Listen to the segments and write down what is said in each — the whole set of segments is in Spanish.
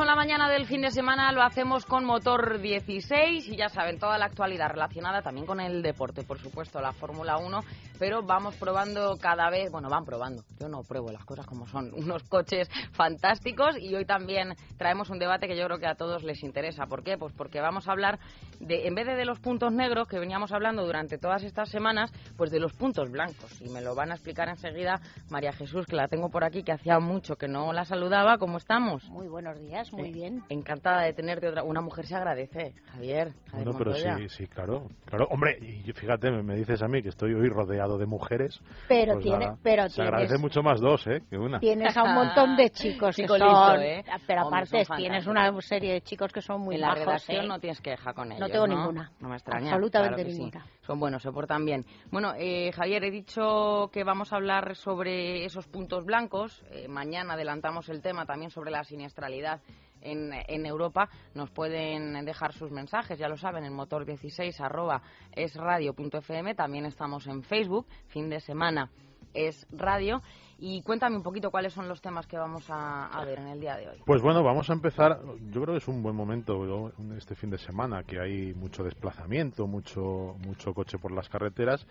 Con la mañana del fin de semana, lo hacemos con motor 16 y ya saben, toda la actualidad relacionada también con el deporte, por supuesto, la Fórmula 1, pero vamos probando cada vez, bueno, van probando, yo no pruebo las cosas como son, unos coches fantásticos y hoy también traemos un debate que yo creo que a todos les interesa. ¿Por qué? Pues porque vamos a hablar de, en vez de de los puntos negros que veníamos hablando durante todas estas semanas, pues de los puntos blancos. Y me lo van a explicar enseguida María Jesús, que la tengo por aquí, que hacía mucho que no la saludaba. ¿Cómo estamos? Muy buenos días, muy bien. Encantada de tenerte otra. Una mujer se agradece, Javier. Javier Bueno, pero sí, sí, claro. Claro, hombre, y fíjate, me, me dices a mí que estoy hoy rodeado de mujeres. Pero pues tiene- nada, pero se tienes- agradece mucho más dos, ¿eh? Que una. Tienes a un montón de chicos que Chico son, listo, ¿eh? pero aparte son tienes una serie de chicos que son muy en la redacción ¿eh? no tienes queja con ellos. No tengo ninguna. No me extraña. Absolutamente claro sí. ninguna. Son buenos, se portan bien. Bueno, eh, Javier, he dicho que vamos a hablar sobre esos puntos blancos. Eh, mañana adelantamos el tema también sobre la siniestralidad en, Europa. Nos pueden dejar sus mensajes, ya lo saben, en motor16 arroba es radio.fm. También estamos en Facebook, fin de semana es radio. Y cuéntame un poquito cuáles son los temas que vamos a, a ver en el día de hoy. Pues bueno, vamos a empezar. Yo creo que es un buen momento este fin de semana, que hay mucho desplazamiento, mucho, mucho coche por las carreteras,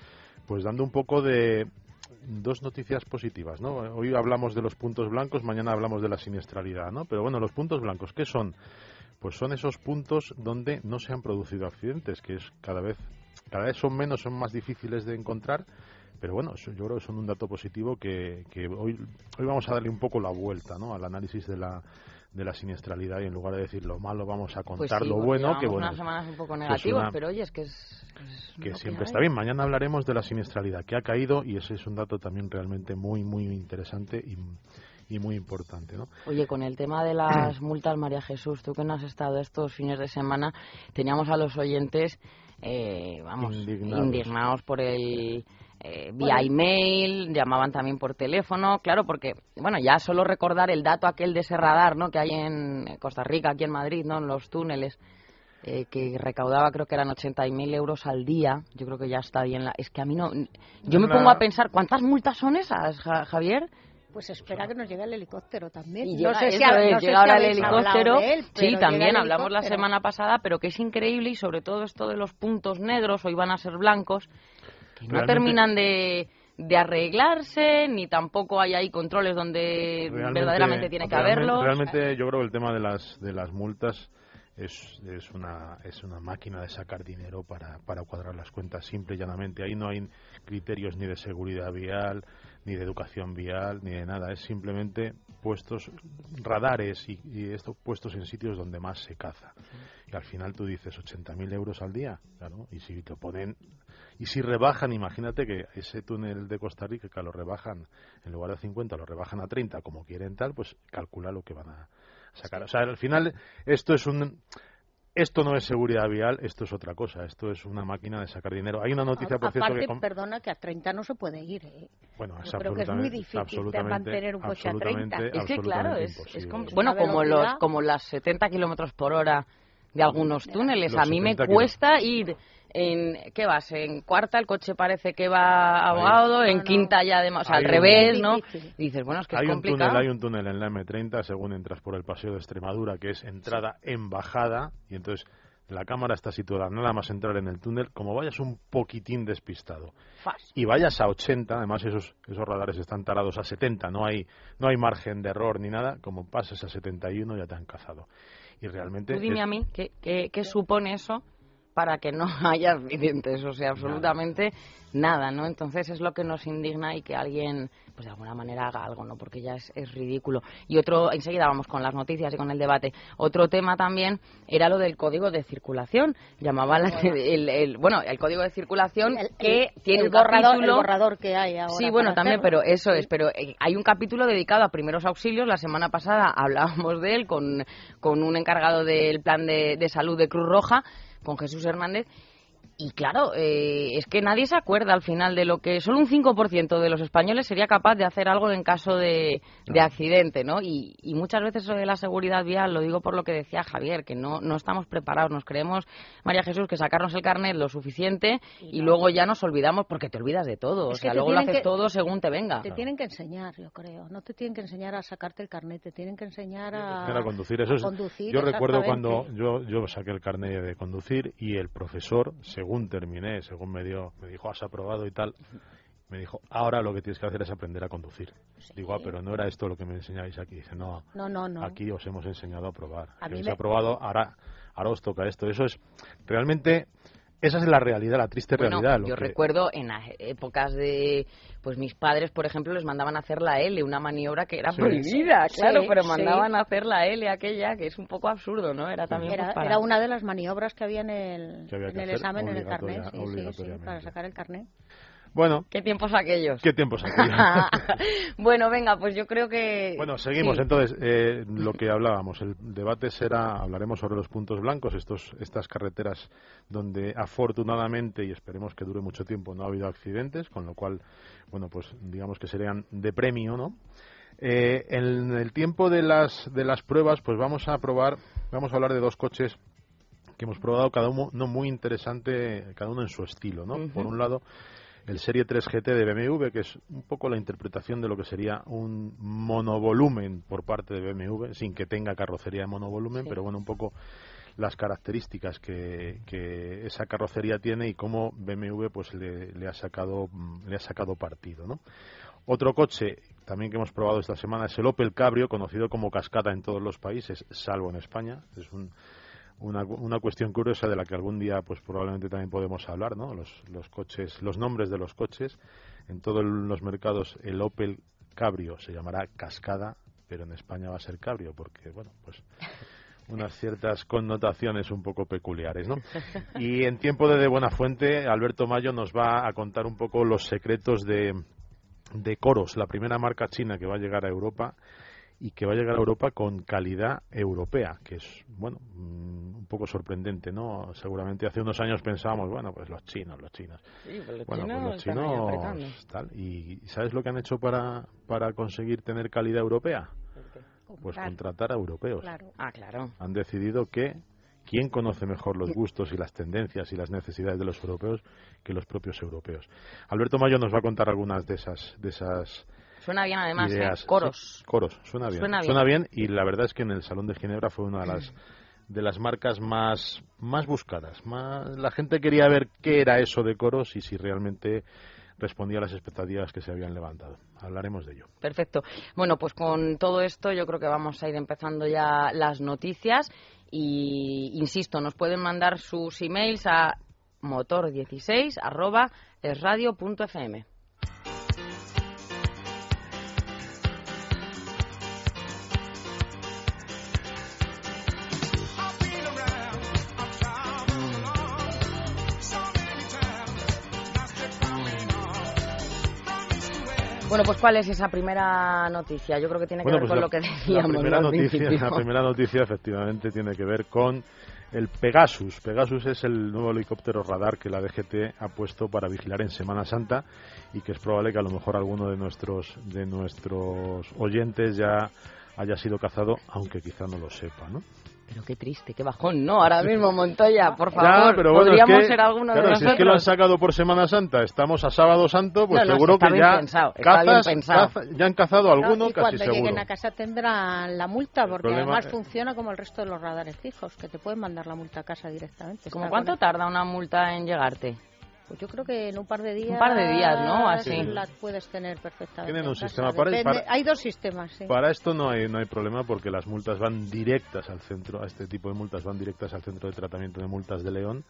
pues dando un poco de dos noticias positivas, ¿no? Hoy hablamos de los puntos blancos, mañana hablamos de la siniestralidad, ¿no? Pero bueno, los puntos blancos, ¿qué son? Pues son esos puntos donde no se han producido accidentes, que es cada vez, cada vez son menos, son más difíciles de encontrar, pero bueno, yo creo que son un dato positivo que, que hoy, hoy vamos a darle un poco la vuelta ¿no? al análisis de la, de la siniestralidad y en lugar de decir lo malo vamos a Pues contar sí, lo bueno, que bueno, unas semanas un poco una- pero oye, es que es... es que siempre está bien. Mañana hablaremos de la siniestralidad que ha caído y ese es un dato también realmente muy, muy interesante y, y muy importante. ¿no? Oye, con el tema de las multas, María Jesús, tú que no has estado estos fines de semana, teníamos a los oyentes, eh, vamos, Indignados. indignados, por el... eh, vía email, llamaban también por teléfono, claro, porque, bueno, ya solo recordar el dato aquel de ese radar, ¿no?, que hay en Costa Rica, aquí en Madrid, ¿no?, en los túneles, eh, que recaudaba creo que eran 80.000 euros al día, yo creo que ya está bien. La... Es que a mí no... Yo me pongo a pensar, ¿cuántas multas son esas, Ja- Javier? Pues espera que nos llegue el helicóptero también. Y no sé si, es, no sé llega si el helicóptero. de él, sí, también hablamos la semana pasada, pero que es increíble y sobre todo esto de los puntos negros, hoy van a ser blancos, que no Realmente- terminan de, de arreglarse, ni tampoco hay ahí controles donde verdaderamente tiene que haberlo. Realmente yo creo que el tema de las, de las multas es, es, una, es una máquina de sacar dinero para, para cuadrar las cuentas simple y llanamente. Ahí no hay criterios ni de seguridad vial, ni de educación vial, ni de nada. Es simplemente puestos radares y, y estos puestos en sitios donde más se caza. Y al final tú dices 80.000 euros al día, claro, y si te ponen y si rebajan, imagínate que ese túnel de Costa Rica que lo rebajan, en lugar de 50, lo rebajan a 30, como quieren tal, pues calcula lo que van a sacar. O sea, al final esto es un... Esto no es seguridad vial, esto es otra cosa. Esto es una máquina de sacar dinero. Hay una noticia, por cierto, Aparte, que... com- perdona, que a 30 no se puede ir. ¿eh? Bueno, es yo creo que es muy difícil de absolutamente- mantener un coche a 30. absolutamente- Es que claro, es, es imposible. com- Es bueno, como los como las 70 kilómetros por hora de algunos túneles. Los A mí me 70 cuesta ir en ¿qué vas? En cuarta el coche parece que va ahogado, en No, quinta ya además, o sea, al un- revés, ¿no? Y dices, bueno, es que hay es un túnel, complicado. hay un túnel en la M30 según entras por el paseo de Extremadura que es entrada en bajada y entonces la cámara está situada nada más entrar en el túnel como vayas un poquitín despistado. Y vayas a 80, además esos esos radares están tarados a 70, no hay no hay margen de error ni nada, como pases a 71 ya te han cazado. Y realmente Tú dime es- a mí, ¿qué, qué, qué supone eso para que no haya accidentes, o sea, absolutamente nada, ¿no? Entonces es lo que nos indigna y que alguien, pues de alguna manera haga algo, ¿no? Porque ya es, es ridículo. Y otro, enseguida vamos con las noticias y con el debate. Otro tema también era lo del código de circulación. Llamaba la- el, el- bueno, el código de circulación El- que tiene el borrador, capítulo... el borrador que hay ahora. Sí, bueno, también, hacerlo. pero eso es. Pero eh, hay un capítulo dedicado a primeros auxilios. La semana pasada hablábamos de él con, con un encargado del plan de, de salud de Cruz Roja, con Jesús Hernández. Y claro, eh, es que nadie se acuerda al final de lo que solo un 5% de los españoles sería capaz de hacer algo en caso de, de accidente, ¿no? Y, y muchas veces eso de la seguridad vial, lo digo por lo que decía Javier, que no, no estamos preparados, nos creemos, María Jesús, que sacarnos el carnet lo suficiente y, luego ya nos olvidamos porque te olvidas de todo. Es o sea, luego lo haces que- todo según te venga. Te tienen que enseñar, yo creo. No te tienen que enseñar a sacarte el carnet, te tienen que enseñar a, a conducir. Eso es, a conducir, yo recuerdo cuando yo, yo saqué el carnet de conducir y el profesor, según terminé, según me dio, me dijo, has aprobado y tal, me dijo, ahora lo que tienes que hacer es aprender a conducir. Digo, ah, pero no era esto lo que me enseñáis aquí. Dice, no, No, no, no. aquí os hemos enseñado a probar. A mí Habéis me- aprobado, ahora, ahora os toca esto. Eso es, realmente, esa es la realidad, la triste Bueno, realidad. lo yo que- recuerdo en las épocas de, pues mis padres, por ejemplo, les mandaban a hacer la L, una maniobra que era Sí. prohibida, Sí, claro, pero sí. mandaban a hacer la L aquella, que es un poco absurdo, ¿no? Era también Era, pues, para... era una de las maniobras que había en el, había en el examen, en el carnet, sí, sí, sí, para sacar el carnet. Bueno, ¿Qué tiempos aquellos? ¿qué tiempos aquellos? bueno, venga, pues yo creo que... Bueno, seguimos. Sí. Entonces, eh, lo que hablábamos, el debate será, hablaremos sobre los puntos blancos, estos, estas carreteras donde afortunadamente, y esperemos que dure mucho tiempo, no ha habido accidentes, con lo cual, bueno, pues digamos que serían de premio, ¿no? Eh, en el tiempo de las, de las pruebas, pues vamos a probar, vamos a hablar de dos coches que hemos probado, cada uno no muy interesante, cada uno en su estilo, ¿no? Por un lado, el Serie 3 GT de BMW, que es un poco la interpretación de lo que sería un monovolumen por parte de BMW, sin que tenga carrocería de monovolumen, Sí. pero bueno, un poco las características que, que esa carrocería tiene y cómo BMW pues le, le ha sacado le ha sacado partido, ¿no? Otro coche también que hemos probado esta semana es el Opel Cabrio, conocido como Cascada en todos los países, salvo en España. Es un, una, una cuestión curiosa de la que algún día pues probablemente también podemos hablar, ¿no? Los, los coches, los nombres de los coches en todos los mercados el Opel Cabrio se llamará Cascada, pero en España va a ser Cabrio porque bueno, pues unas ciertas connotaciones un poco peculiares, ¿no? Y en tiempo de, de Buena Fuente, Alberto Mayo nos va a contar un poco los secretos de, de Coros, la primera marca china que va a llegar a Europa y que va a llegar a Europa con calidad europea, que es, bueno, mm, un poco sorprendente, ¿no? Seguramente hace unos años pensábamos, bueno, pues los chinos, los chinos. Sí, pues los Bueno, chinos pues los chinos, tal. ¿Y sabes lo que han hecho para, para conseguir tener calidad europea? Pues contratar a europeos. claro. Ah, claro. Han decidido que quién conoce mejor los gustos y las tendencias y las necesidades de los europeos que los propios europeos. Alberto Mayo nos va a contar algunas de esas de esas Suena bien además, ¿eh? ideas. Coros. Sí, coros, suena bien. Suena bien. y la verdad es que en el Salón de Ginebra fue una de las de las marcas más más buscadas. Más, la gente quería ver qué era eso de coros y si realmente respondía a las expectativas que se habían levantado. Hablaremos de ello. Perfecto. Bueno, pues con todo esto yo creo que vamos a ir empezando ya las noticias y, insisto, nos pueden mandar sus emails a motor16 arroba esradio.fm. Bueno, pues ¿cuál es esa primera noticia? Yo creo que tiene que Bueno, ver pues con la, lo que la decíamos. primera ¿no? al noticia, la primera noticia efectivamente tiene que ver con el Pegasus. Pegasus es el nuevo helicóptero radar que la DGT ha puesto para vigilar en Semana Santa y que es probable que a lo mejor alguno de nuestros de nuestros oyentes ya haya sido cazado, aunque quizá no lo sepa, ¿no? Pero qué triste, qué bajón, ¿no? Ahora mismo, Montoya, por Ya, favor, pero bueno, es podríamos que, ser alguno claro, de si nosotros. es que lo han sacado por Semana Santa, estamos a Sábado Santo, pues No, no, seguro está que bien ya pensado, está bien cazas- pensado. caza- ya han cazado alguno, No, y casi cuando seguro. lleguen a casa tendrán la multa, porque problema además es- funciona como el resto de los radares fijos, que te pueden mandar la multa a casa directamente. ¿Cómo cuánto tarda una multa en llegarte? Pues yo creo que en un par de días. Un par de días, ¿no? Así. Las puedes tener perfectamente. Tienen un sistema para- para- Hay dos sistemas, sí. Para esto no hay, no hay problema porque las multas van directas al centro, a este tipo de multas van directas al centro de tratamiento de multas de León.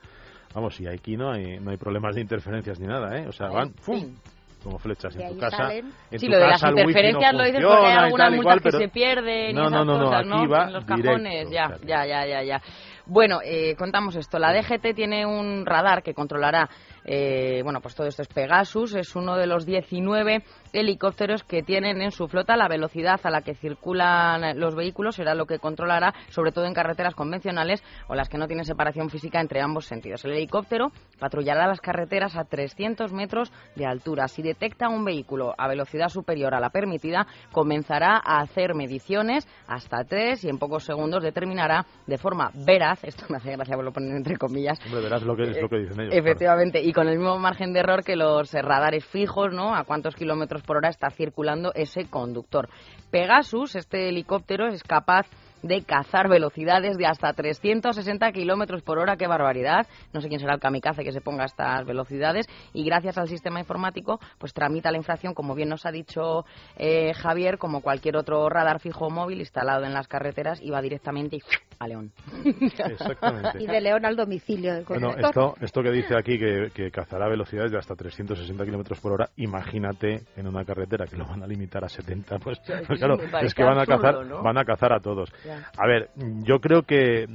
Vamos, y aquí no hay, no hay problemas de interferencias ni nada, ¿eh? O sea, van ¡fum! como flechas en tu casa. salen. En Sí, tu lo de las casa no interferencias lo dices porque hay y algunas y multas que pero- se pierden y No, esas no, no, no, cosas, aquí va En los directo, cajones, ya, ya, ya, ya, ya. Bueno, eh, contamos esto. La DGT tiene un radar que controlará, eh, bueno, pues todo esto es Pegasus, es uno de los 19 helicópteros que tienen en su flota la velocidad a la que circulan los vehículos será lo que controlará, sobre todo en carreteras convencionales o las que no tienen separación física entre ambos sentidos. El helicóptero patrullará las carreteras a 300 metros de altura. Si detecta un vehículo a velocidad superior a la permitida, comenzará a hacer mediciones hasta tres y en pocos segundos determinará de forma veraz, esto me hace gracia lo poner entre comillas, Hombre, verás lo que es lo que dicen ellos. claro. Efectivamente, y con el mismo margen de error que los eh, radares fijos, ¿no? A cuántos kilómetros por hora está circulando ese conductor. Pegasus, este helicóptero, es capaz de cazar velocidades de hasta 360 kilómetros por hora. ¡Qué barbaridad! No sé quién será el kamikaze que se ponga a estas velocidades. Y gracias al sistema informático, pues tramita la infracción, como bien nos ha dicho eh, Javier, como cualquier otro radar fijo o móvil instalado en las carreteras y va directamente y a León. Exactamente. Y de León al domicilio del Bueno, esto, esto que dice aquí, que, que cazará velocidades de hasta 360 kilómetros por hora, imagínate en una carretera que lo van a limitar a 70, pues Sí, claro, es que van a absurdo, cazar, ¿no? van a cazar a todos. Ya. A ver, yo creo que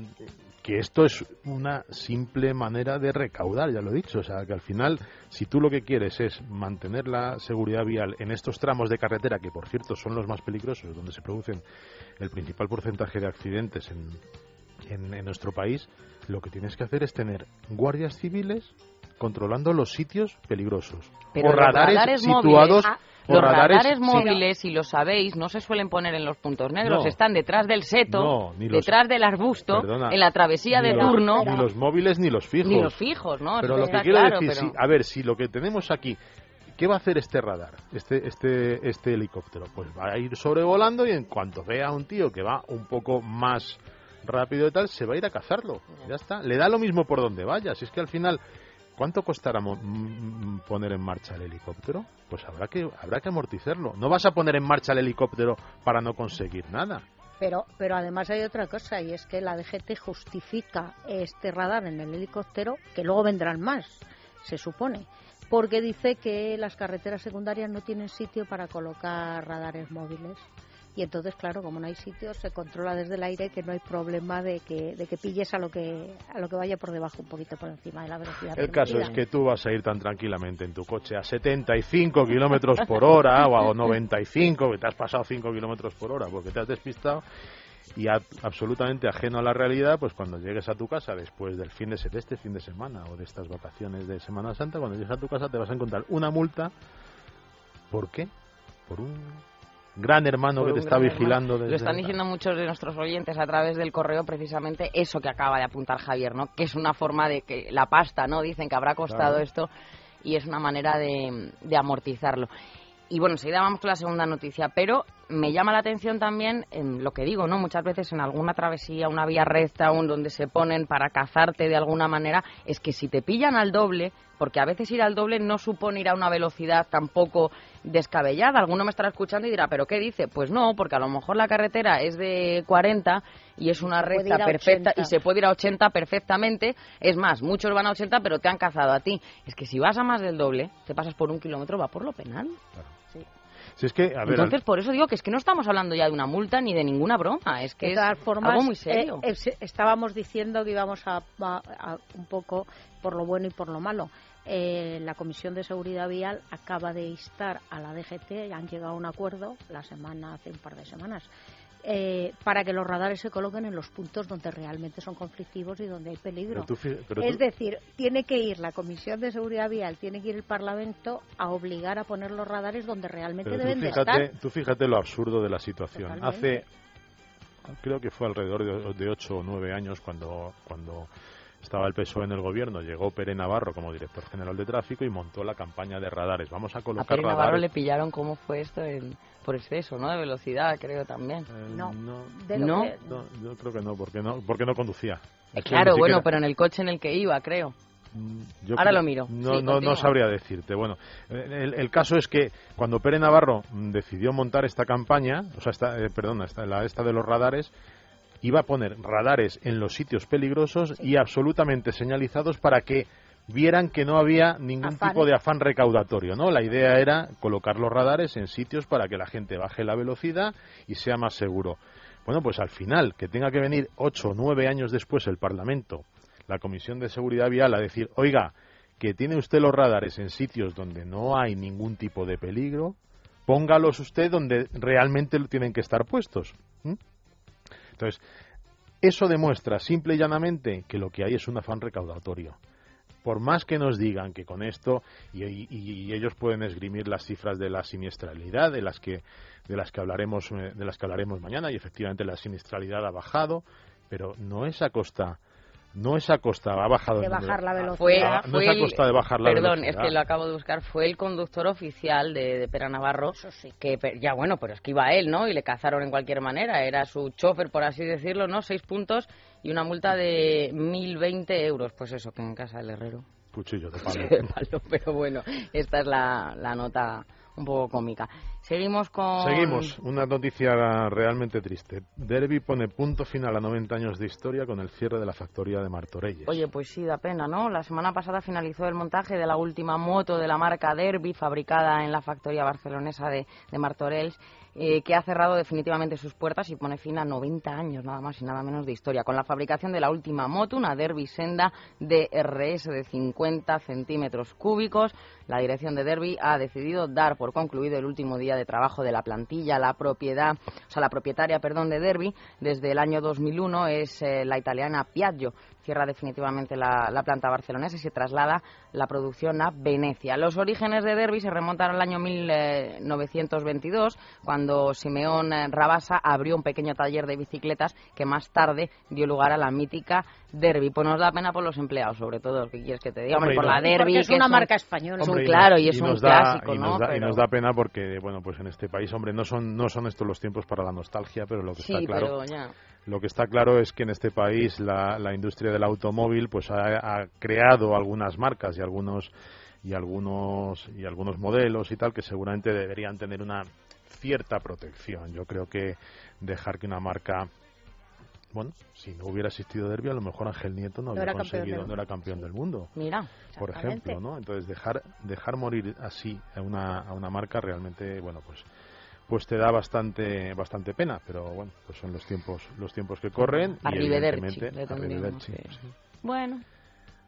que esto es una simple manera de recaudar, ya lo he dicho, o sea, que al final, si tú lo que quieres es mantener la seguridad vial en estos tramos de carretera, que por cierto son los más peligrosos, donde se producen el principal porcentaje de accidentes en, en, en nuestro país, lo que tienes que hacer es tener guardias civiles controlando los sitios peligrosos. Pero o radares, radares situados... móviles- ah, Los radares, radares sí, móviles, si lo sabéis, no se suelen poner en los puntos negros, No. están detrás del seto, No, ni los- detrás del arbusto, Perdona, en la travesía de los- turno, Ni los móviles ni los fijos. ni los fijos, ¿no? Pero Eso lo que quiero claro, decir, pero- si- a ver, si lo que tenemos aquí, ¿qué va a hacer este radar, este, este, este helicóptero? Pues va a ir sobrevolando y en cuanto vea a un tío que va un poco más rápido y tal, se va a ir a cazarlo. Ya está. Le da lo mismo por donde vaya. Si es que al final, ¿cuánto costará poner en marcha el helicóptero? Pues habrá que, habrá que amortizarlo. No vas a poner en marcha el helicóptero para no conseguir nada. Pero, pero además hay otra cosa y es que la DGT justifica este radar en el helicóptero, que luego vendrán más, se supone, porque dice que las carreteras secundarias no tienen sitio para colocar radares móviles. Y entonces, claro, como no hay sitio, se controla desde el aire que no hay problema de que, de que pilles a lo que, a lo que vaya por debajo, un poquito por encima de la velocidad. El caso es que tú vas a ir tan tranquilamente en tu coche a 75 kilómetros por hora o a 95, que te has pasado 5 kilómetros por hora porque te has despistado y a- absolutamente ajeno a la realidad, pues cuando llegues a tu casa después del fin de, de este fin de semana o de estas vacaciones de Semana Santa, cuando llegues a tu casa te vas a encontrar una multa. ¿Por qué? Por un gran hermano que te está vigilando desde Lo están diciendo muchos de nuestros oyentes a través del correo, precisamente eso que acaba de apuntar Javier, ¿no? Que es una forma de que la pasta, ¿no? Dicen que habrá costado Claro. esto y es una manera de, de amortizarlo. Y bueno, enseguida vamos con la segunda noticia, pero me llama la atención también en lo que digo, ¿no? Muchas veces en alguna travesía, una vía recta, un donde se ponen para cazarte de alguna manera, es que si te pillan al doble, porque a veces ir al doble no supone ir a una velocidad tampoco descabellada. Alguno me estará escuchando y dirá, ¿pero qué dice? Pues no, porque a lo mejor la carretera es de 40 y es una recta perfecta 80. y se puede ir a 80 perfectamente. Es más, muchos van a 80 pero te han cazado a ti. Es que si vas a más del doble, te pasas por un kilómetro, va por lo penal. Si es que, a ver, Entonces, por eso digo que es que no estamos hablando ya de una multa ni de ninguna broma, es que de es formas, algo muy serio. eh, es- estábamos diciendo que íbamos a, a- a- un poco por lo bueno y por lo malo. Eh, la Comisión de Seguridad Vial acaba de instar a la DGT, han llegado a un acuerdo la semana, hace un par de semanas, eh, para que los radares se coloquen en los puntos donde realmente son conflictivos y donde hay peligro. pero tú fi- pero es tú- decir, tiene que ir la Comisión de Seguridad Vial, tiene que ir el Parlamento a obligar a poner los radares donde realmente Pero tú deben de estar. tú fíjate lo absurdo de la situación. Totalmente. Hace, creo que fue alrededor de, de 8 o 9 años cuando, cuando estaba el PSOE en el gobierno, llegó Pere Navarro como director general de tráfico y montó la campaña de radares. Vamos a A colocar Pere Navarro radares. le pillaron cómo fue esto en- por exceso, ¿no? De velocidad, creo también. Eh, No. no, De lo ¿No? que- no, yo creo que no, porque no, porque no conducía. Que Claro, bueno, pero en el coche en el que iba, creo. Yo Ahora creo- lo miro. No, Sí, no, no sabría decirte. Bueno, eh, el, el caso es que cuando Pere Navarro mm, decidió montar esta campaña, o sea, esta, eh, perdona, esta, la, esta de los radares, iba a poner radares en los sitios peligrosos y absolutamente señalizados para que vieran que no había ningún Afán. tipo de afán recaudatorio, ¿no? La idea era colocar los radares en sitios para que la gente baje la velocidad y sea más seguro. Bueno, pues al final, que tenga que venir ocho o nueve años después el Parlamento, la Comisión de Seguridad Vial, a decir, oiga, que tiene usted los radares en sitios donde no hay ningún tipo de peligro, póngalos usted donde realmente tienen que estar puestos. Entonces, eso demuestra simple y llanamente que lo que hay es un afán recaudatorio. Por más que nos digan que con esto, y, ellos pueden esgrimir las cifras de la siniestralidad, de las que, de las que hablaremos, eh, de las que hablaremos mañana, y efectivamente la siniestralidad ha bajado, pero no es a costa, no es a costa, ha bajado de bajar la velocidad. Fue, Ah, no fue es a costa de bajar la Perdón, velocidad. es que lo acabo de buscar. Fue el conductor oficial de, de Pera Navarro. Eso sí. Que, ya bueno, pero es que iba él, ¿no? Y le cazaron en cualquier manera. Era su chofer, por así decirlo, ¿no? Seis puntos y una multa de 1.020 euros. Pues eso, que en casa del herrero. Cuchillo de palo. De palo, pero bueno, esta es la, la nota un poco cómica. Seguimos con... Seguimos, una noticia realmente triste. Derby pone punto final a 90 años de historia con el cierre de la factoría de Martorelles. Oye, pues sí, da pena, ¿no? La semana pasada finalizó el montaje de la última moto de la marca Derby, fabricada en la factoría barcelonesa de, de Martorell, eh, que ha cerrado definitivamente sus puertas y pone fin a 90 años, nada más y nada menos de historia, con la fabricación de la última moto, una Derby Senda DRS de 50 centímetros cúbicos. La dirección de Derby ha decidido dar por concluido el último día de trabajo de la plantilla. La propiedad, o sea, la propietaria, perdón, de Derby desde el año 2001 es eh, la italiana Piaggio. Cierra definitivamente la, la planta barcelonesa y se traslada la producción a Venecia. Los orígenes de Derby se remontan al año 1922, cuando Simeón eh, Rabasa abrió un pequeño taller de bicicletas que más tarde dio lugar a la mítica Derby. Pues nos da pena por los empleados, sobre todo. ¿Qué quieres que te diga? Hombre, por la Derby, Porque es que una un- marca española. es un Hombre, claro y es un da- clásico, y ¿no? Y nos da pena porque, bueno, pues en este país, hombre, no son, no son estos los tiempos para la nostalgia, pero lo que Sí, está claro, pero ya. Lo que está claro es que en este país la, la industria del automóvil, pues ha, ha creado algunas marcas y algunos y algunos y algunos modelos y tal que seguramente deberían tener una cierta protección. Yo creo que dejar que una marca bueno, si no hubiera existido Derby, a lo mejor Ángel Nieto no, No habría conseguido, no era campeón del mundo Mira. por ejemplo, ¿no? Entonces dejar dejar morir así a una, a una marca realmente, bueno, pues pues te da bastante bastante pena, pero bueno, pues son los tiempos los tiempos que corren y Arrivederci, evidentemente le tendríamos sí. Bueno.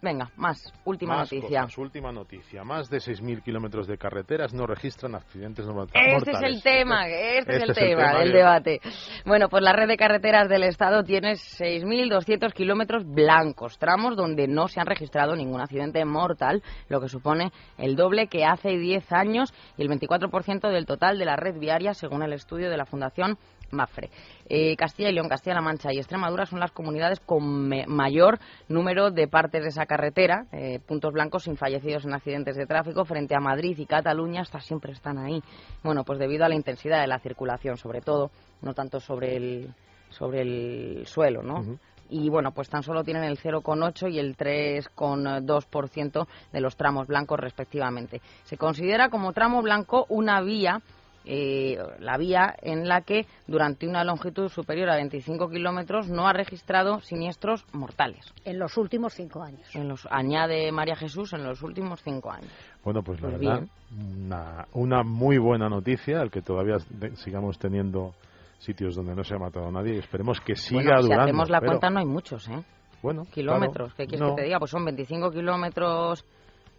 Venga, más. Última Más noticia. cosas, última noticia. Más de 6.000 kilómetros de carreteras no registran accidentes no Este es el mortales. tema, este, es Este el es el tema del debate. Bueno, pues la red de carreteras del Estado tiene 6.200 kilómetros blancos, tramos donde no se han registrado ningún accidente mortal, lo que supone el doble que hace 10 años y el 24% del total de la red viaria, según el estudio de la Fundación Mafre. Eh, Castilla y León, Castilla-La Mancha y Extremadura son las comunidades con mayor número de partes de esa carretera, eh, puntos blancos sin fallecidos en accidentes de tráfico, frente a Madrid y Cataluña, hasta siempre están ahí. Bueno, pues debido a la intensidad de la circulación, sobre todo, no tanto sobre el, sobre el suelo, ¿no? Y bueno, pues tan solo tienen el 0,8 y el 3,2% de los tramos blancos respectivamente. Se considera como tramo blanco una vía eh, la vía en la que durante una longitud superior a 25 kilómetros no ha registrado siniestros mortales. En los últimos cinco años. En los, añade María Jesús en los últimos cinco años. Bueno, pues la Pues verdad, una, una muy buena noticia, el que todavía sigamos teniendo sitios donde no se ha matado a nadie y esperemos que siga bueno, si durando. hacemos la pero, cuenta no hay muchos, ¿eh? bueno, Kilómetros. claro, ¿Qué quieres no, que te diga? Pues son 25 kilómetros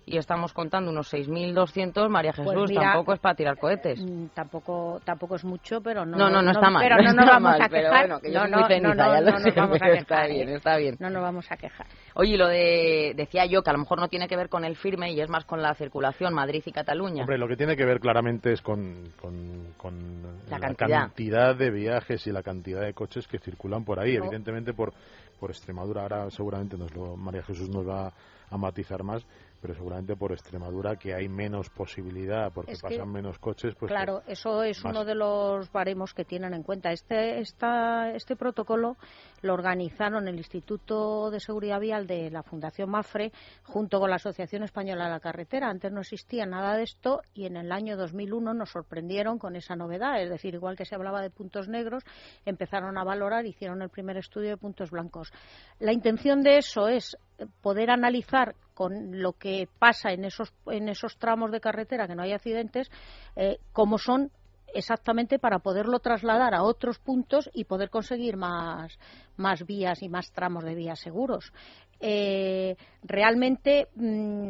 y estamos contando unos 6.200. María Jesús, Pues mira, tampoco es para tirar cohetes. Mm, Tampoco, tampoco es mucho, pero no. No, no, no está mal. Pero no nos vamos a pero quejar. bueno, que yo no, soy no, muy ceniza, no, no, ya lo no sé, nos vamos a pero quejar. está bien, está bien. No nos vamos a quejar. Oye, lo de, decía yo que a lo mejor no tiene que ver con el firme y es más con la circulación Madrid y Cataluña. Hombre, lo que tiene que ver claramente es con, con, con La la, cantidad. cantidad de viajes y la cantidad de coches que circulan por ahí. Evidentemente por, por Extremadura, ahora seguramente nos lo, María Jesús nos va a matizar más pero seguramente por Extremadura que hay menos posibilidad porque pasan menos coches pues claro eso es uno de los baremos que tienen en cuenta este esta, este protocolo lo organizaron el Instituto de Seguridad Vial de la Fundación Mafre junto con la Asociación Española de la Carretera. Antes no existía nada de esto y en el año 2001 nos sorprendieron con esa novedad. Es decir igual que se hablaba de puntos negros empezaron a valorar hicieron el primer estudio de puntos blancos. La intención de eso es poder analizar con lo que pasa en esos, en esos tramos de carretera que no hay accidentes, eh, cómo son exactamente para poderlo trasladar a otros puntos y poder conseguir más, más vías y más tramos de vías seguros. Eh, realmente mm,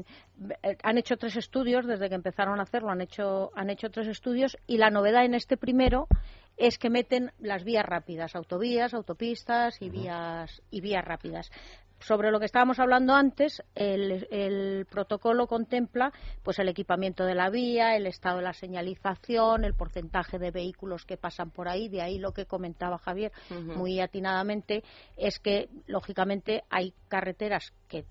han hecho tres estudios desde que empezaron a hacerlo han hecho han hecho tres estudios y la novedad en este primero es que meten las vías rápidas autovías autopistas y vías y vías rápidas sobre lo que estábamos hablando antes, el, protocolo contempla pues el equipamiento de la vía, el estado de la señalización, el porcentaje de vehículos que pasan por ahí. De ahí lo que comentaba Javier muy atinadamente es que lógicamente hay carreteras que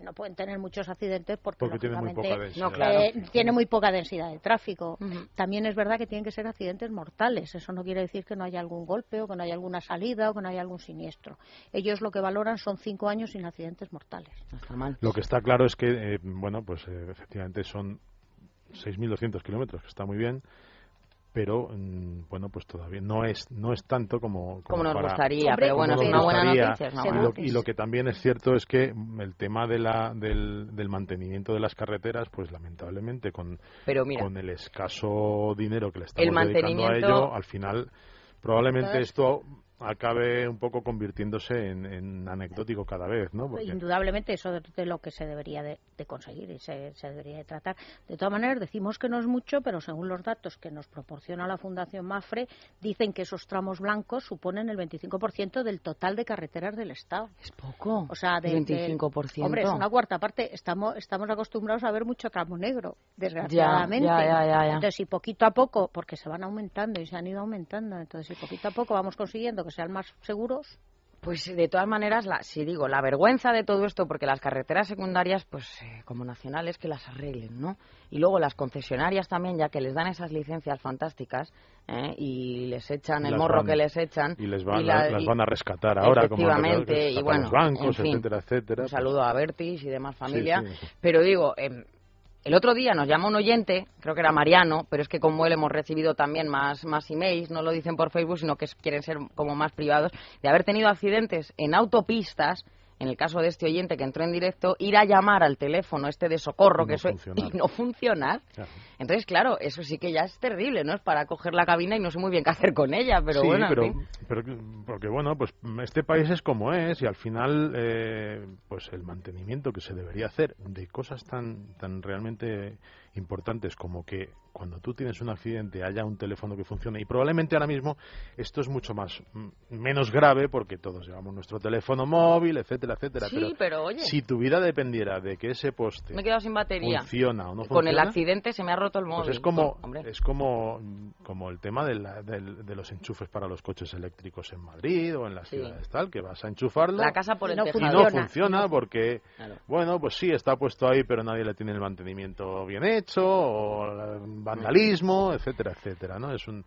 no pueden tener muchos accidentes porque, tiene muy poca densidad, eh, tiene muy poca densidad de tráfico. También es verdad que tienen que ser accidentes mortales. Eso no quiere decir que no haya algún golpe o que no haya alguna salida o que no haya algún siniestro. Ellos lo que valoran son cinco años sin accidentes mortales. Lo que está claro es que, eh, bueno, pues eh, efectivamente son 6.200 kilómetros, que está muy bien pero mm, bueno pues todavía no es no es tanto como como, nos gustaría pero bueno es una buena noticia y, lo, que también es cierto es que el tema de la, del, del mantenimiento de las carreteras pues lamentablemente con con el escaso dinero que le estamos dedicando a ello al final probablemente esto acabe un poco convirtiéndose en, anecdótico cada vez, ¿no? Indudablemente eso es de lo que se debería de, conseguir y se, debería de tratar. De todas maneras, decimos que no es mucho, pero según los datos que nos proporciona la Fundación Mafre, dicen que esos tramos blancos suponen el 25% del total de carreteras del Estado. Es poco. O sea, de, 25%. hombre, es una cuarta parte. Estamos, estamos acostumbrados a ver mucho tramo negro, desgraciadamente. Ya, ya, ya, entonces, si poquito a poco, porque se van aumentando y se han ido aumentando, entonces si poquito a poco vamos consiguiendo que sean más seguros? Pues de todas maneras, la, si digo, la vergüenza de todo esto, porque las carreteras secundarias, pues eh, como nacionales, que las arreglen, ¿no? Y luego las concesionarias también, ya que les dan esas licencias fantásticas ¿eh? y les echan el morro que les echan. Y les van, las van a rescatar ahora, como y bueno, los bancos, etcétera, etcétera. Un saludo a Bertis y demás familia. Pero digo, eh, el otro día nos llama un oyente, creo que era Mariano, pero es que como él hemos recibido también más, más emails, no lo dicen por Facebook, sino que quieren ser como más privados, de haber tenido accidentes en autopistas en el caso de este oyente que entró en directo, ir a llamar al teléfono este de socorro que y no funcionar. Entonces, claro, eso sí que ya es terrible, ¿no? Es para coger la cabina y no sé muy bien qué hacer con ella, pero bueno. Pero, pero, porque bueno, pues este país es como es y al final, eh, pues el mantenimiento que se debería hacer de cosas tan, tan realmente importantes como que cuando tú tienes un accidente haya un teléfono que funcione y probablemente ahora mismo esto es mucho más mm, menos grave porque todos llevamos nuestro teléfono móvil etcétera etcétera sí, pero, oye, si tu vida dependiera de que ese poste me he sin batería funciona o no con el accidente se me ha roto el pues móvil es como es como como el tema de, de, los enchufes para los coches eléctricos en Madrid o en las ciudades tal que vas a enchufarlo la casa por el y no funciona. porque bueno pues sí está puesto ahí pero nadie le tiene el mantenimiento bien hecho o vandalismo, etcétera, etcétera, ¿no? Es un,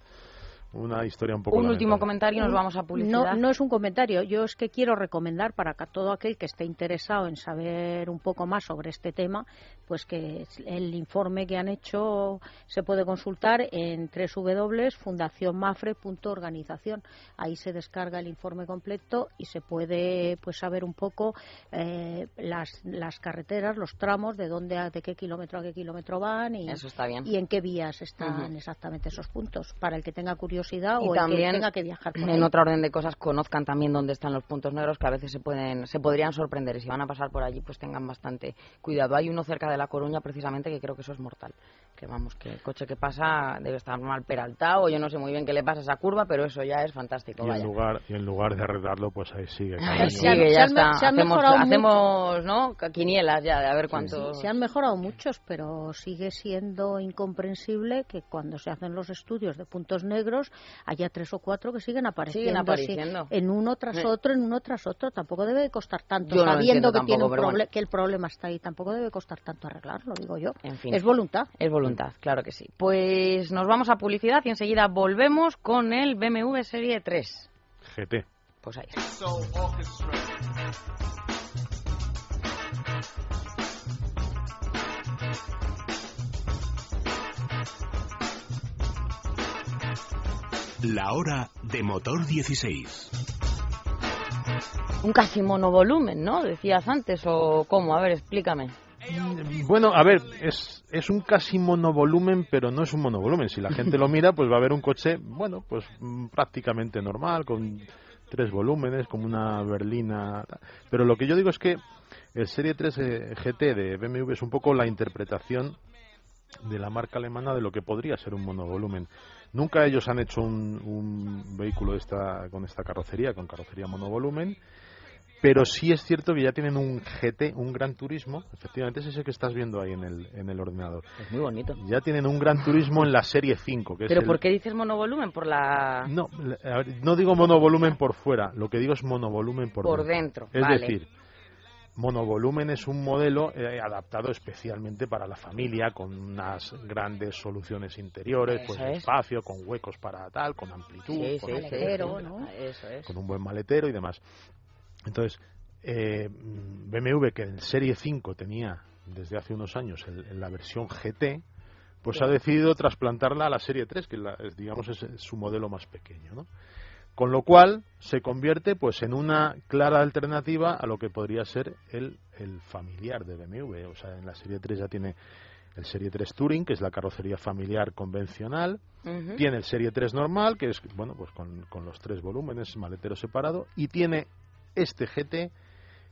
una historia un poco. Un último comentario y nos vamos a publicidad. No, no es un comentario. Yo es que quiero recomendar para que todo aquel que esté interesado en saber un poco más sobre este tema, pues que el informe que han hecho se puede consultar en www.fundacionmafre.organización. Ahí se descarga el informe completo y se puede pues saber un poco eh, las, las carreteras, los tramos, de dónde, de qué kilómetro a qué kilómetro van y, y en qué vías están exactamente esos puntos. Para el que tenga curiosidad y también, que viajar en otra orden de cosas conozcan también dónde están los puntos negros que a veces se pueden se podrían sorprender. Y si van a pasar por allí pues tengan bastante cuidado. Hay uno cerca de la Coruña precisamente que creo que eso es mortal. Que vamos que el coche que pasa debe estar mal peraltado yo no sé muy bien qué le pasa a esa curva pero eso ya es fantástico y en lugar y en lugar de arreglarlo pues ahí sigue sigue ya está. hacemos, hacemos ¿no? quinielas ya de a ver cuántos. Se han mejorado muchos pero sigue siendo incomprensible que cuando se hacen los estudios de puntos negros haya tres o cuatro que siguen apareciendo, Siguen apareciendo. en uno tras Sí. otro, en uno tras otro. Tampoco debe de costar tanto, Yo no sabiendo entiendo que, tiene tampoco, un pero proble- bueno. que el problema está ahí. Tampoco debe costar tanto arreglarlo, digo yo. En fin. Es voluntad. Es voluntad, claro que sí. Pues nos vamos a publicidad y enseguida volvemos con el BMW Serie 3. GT. Pues ahí. La hora de motor 16. Un casi monovolumen, ¿no? Decías antes, o cómo, a ver, explícame. Bueno, a ver, es, es un casi monovolumen, pero no es un monovolumen. Si la gente lo mira, pues va a ver un coche, bueno, pues mm, prácticamente normal, con tres volúmenes, como una berlina. Pero lo que yo digo es que el Serie 3 eh, GT de BMW es un poco la interpretación de la marca alemana de lo que podría ser un monovolumen. Nunca ellos han hecho un, un vehículo de esta, con esta carrocería, con carrocería monovolumen, pero sí es cierto que ya tienen un GT, un Gran Turismo, efectivamente es ese que estás viendo ahí en el, en el ordenador. Es muy bonito. Ya tienen un Gran Turismo en la serie 5, que es ¿Pero el- por qué dices monovolumen? Por la... No, a ver, no digo monovolumen por fuera, lo que digo es monovolumen por, Por dentro, Es vale. decir, monovolumen es un modelo eh, adaptado especialmente para la familia, con unas grandes soluciones interiores, Eso pues es. espacio, con huecos para tal, con amplitud, Sí, con, sí, sé, maletero, sí. ¿no? Eso es. con un buen maletero y demás. Entonces, eh, BMW, que en Serie 5 tenía desde hace unos años el- en la versión GT, pues ha decidido trasplantarla a la Serie 3, que la- es, digamos es su modelo más pequeño, ¿no? Con lo cual se convierte pues en una clara alternativa a lo que podría ser el, el familiar de BMW. O sea, en la Serie 3 ya tiene el Serie 3 Touring, que es la carrocería familiar convencional, tiene el Serie 3 normal, que es bueno pues con, con los tres volúmenes, maletero separado, y tiene este GT,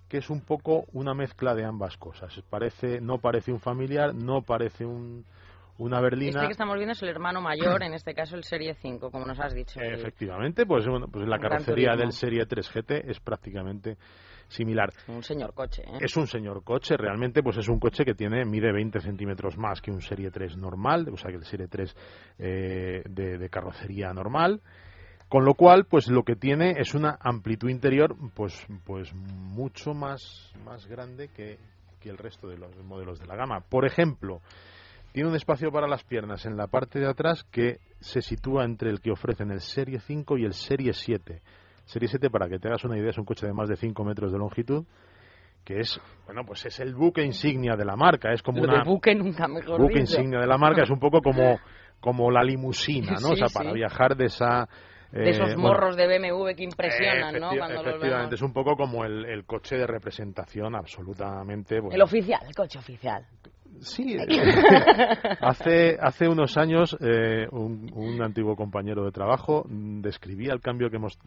que es un poco una mezcla de ambas cosas. Parece, no parece un familiar, no parece un, una berlina. Este que estamos viendo es el hermano mayor, en este caso el Serie 5, como nos has dicho. el- Efectivamente, pues bueno, pues la carrocería del Serie 3 GT es prácticamente similar. Un señor coche, ¿eh? Es un señor coche, realmente pues es un coche que tiene mide 20 centímetros más que un Serie 3 normal, o sea que el Serie 3 eh, de, de carrocería normal, con lo cual pues lo que tiene es una amplitud interior pues pues mucho más más grande que, que el resto de los modelos de la gama. Por ejemplo, tiene un espacio para las piernas en la parte de atrás que se sitúa entre el que ofrecen el Serie 5 y el Serie 7. Serie 7, para que te hagas una idea, es un coche de más de 5 metros de longitud, que es, bueno, pues es el buque insignia de la marca. Es como Lo una buque nunca mejor buque dicho. insignia de la marca, es un poco como, como la limusina, ¿no? o sea, sí. para viajar de esa... De eh, esos bueno, morros de BMW que impresionan, ¿no? Cuando los efectivamente, vemos. es un poco como el, el coche de representación absolutamente... bueno, El oficial, el coche oficial. Sí, eh, hace, hace unos años eh, un, un antiguo compañero de trabajo describía el cambio que, hemos,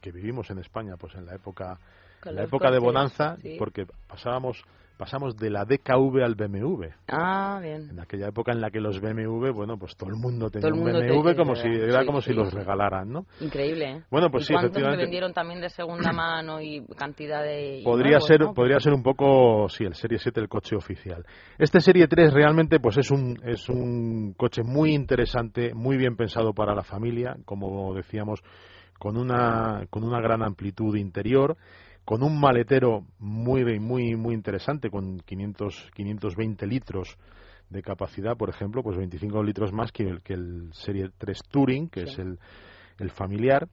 que vivimos en España pues en la época, en la época de bonanza, sí. porque pasábamos, pasamos de la DKV al BMW. Ah, bien. En aquella época en la que los BMW, bueno, pues todo el mundo tenía un BMW como si era sí, como sí, si los regalaran, ¿no? Increíble, ¿eh? Bueno, pues ¿Y sí, cuántos se efectivamente. vendieron también de segunda mano y cantidad de... Podría nuevos, ser, ¿no? podría ser un poco, sí, el Serie 7 el coche oficial. Este Serie 3 realmente pues es un, es un coche muy interesante, muy bien pensado para la familia, como decíamos, con una, con una gran amplitud interior, con un maletero muy, muy, muy interesante, con 500, 520 litros de capacidad, por ejemplo, pues 25 litros más que el, que el Serie 3 Touring, que Sí. es el, el familiar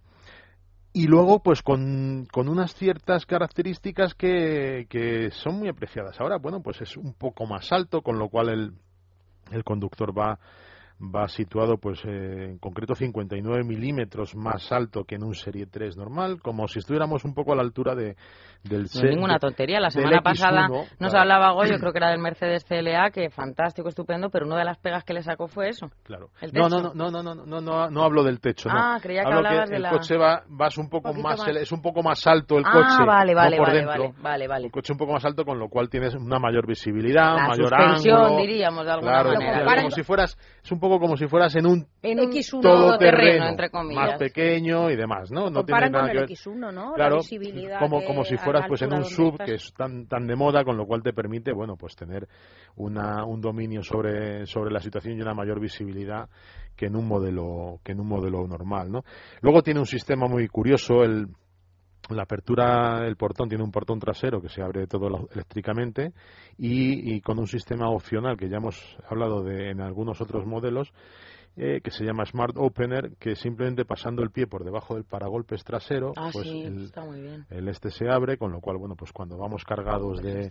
y luego pues con, con unas ciertas características que, que son muy apreciadas. Ahora, bueno, pues es un poco más alto, con lo cual el, el conductor va va situado pues eh, en concreto 59 milímetros más alto que en un Serie 3 normal, como si estuviéramos un poco a la altura de, del No es ninguna tontería. La semana X1, pasada nos claro. hablaba Goyo, creo que era del Mercedes CLA, que fantástico, estupendo, pero una de las pegas que le sacó fue eso. Claro. ¿El No, no, no, no, no, no, no, no, no hablo del techo. no. Ah, creía que Hablo hablabas de el la- coche va, vas un poco Poquito más, más. es un poco más alto el ah, coche, vale, no vale, por vale, dentro. vale, vale, vale. Un coche un poco más alto, con lo cual tienes una mayor visibilidad, La mayor ángulo. diríamos, de alguna claro, manera. Para- como si fueras, es un poco poco como si fueras en un En un X1 todoterreno entre comillas. más pequeño y demás, ¿no? No tiene nada con que el ver. X1, ¿no? Claro, la visibilidad como, como si fueras pues en un sub estás. que es tan tan de moda, con lo cual te permite, bueno, pues tener una, un dominio sobre, sobre la situación y una mayor visibilidad que en un modelo que en un modelo normal, ¿no? Luego tiene un sistema muy curioso el la apertura del portón tiene un portón trasero que se abre todo eléctricamente y, y con un sistema opcional que ya hemos hablado de en algunos otros modelos eh, que se llama Smart Opener que simplemente pasando el pie por debajo del paragolpes trasero Ah, pues sí, el, está muy bien. el este se abre con lo cual bueno pues cuando vamos cargados de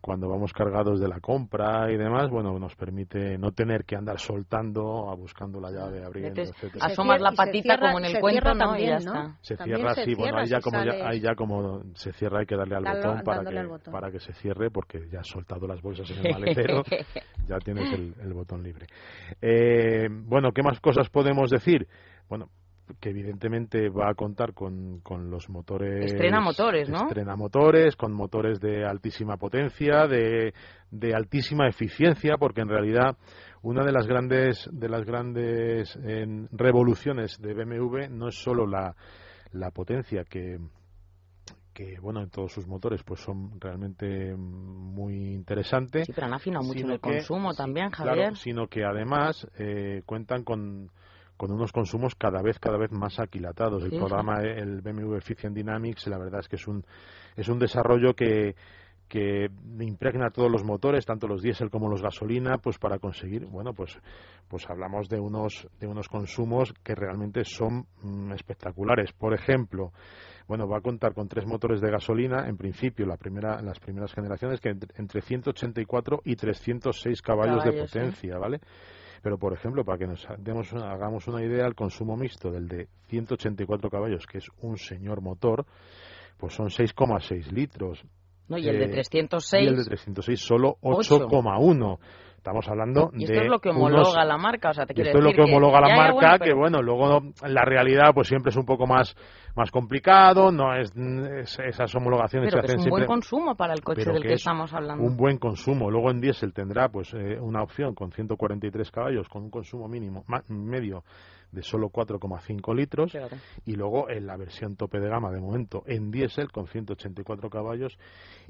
cuando vamos cargados de la compra y demás bueno nos permite no tener que andar soltando a buscando la llave abriendo Metes- etcétera Asomas la y patita cierra- como en el cuento, y también, ya ¿no? está. se También cierra se sí bueno ahí ya si como ya ahí ya como se cierra hay que darle al botón para que al botón. para que se cierre porque ya has soltado las bolsas en el maletero ya tienes el, el botón libre Eh, bueno qué más cosas podemos decir bueno que evidentemente va a contar con, con los motores Estrena motores, ¿no? estrena motores con motores de altísima potencia de, de altísima eficiencia porque en realidad una de las grandes de las grandes eh, revoluciones de BMW no es solo la, la potencia que que bueno en todos sus motores pues son realmente muy interesantes Sí, pero han afinado mucho en el que- consumo también, claro, Javier. sino que además eh, cuentan con, con unos consumos cada vez cada vez más aquilatados. El Sí. programa, eh, el BMW Efficient Dynamics, la verdad es que es un es un desarrollo que que impregna todos los motores, tanto los diésel como los gasolina, pues para conseguir, bueno, pues pues hablamos de unos de unos consumos que realmente son mm, espectaculares. Por ejemplo, bueno, va a contar con tres motores de gasolina, en principio, la primera, las primeras generaciones, que entre, entre 184 y 306 caballos, de Caballos, sí. potencia, ¿vale? Pero, por ejemplo, para que nos demos una- hagamos una idea, el consumo mixto del de 184 caballos, que es un señor motor, pues son 6,6 litros. No, y el de Eh, 306. Y el de 306 solo Ocho. 8,1. Estamos hablando Y esto de es lo que unos- homologa la marca, o sea, te quiero esto es lo decir que homologa la marca, bueno, que pero- bueno, luego la realidad pues siempre es un poco más más complicado, no es, es- esas homologaciones Pero se que es hacen un buen siempre consumo para el coche pero del que que es estamos hablando. un buen consumo. Luego en diésel tendrá pues eh, una opción con 143 caballos con un consumo mínimo ma- medio de solo 4,5 litros y luego en la versión tope de gama de momento en diésel con 184 caballos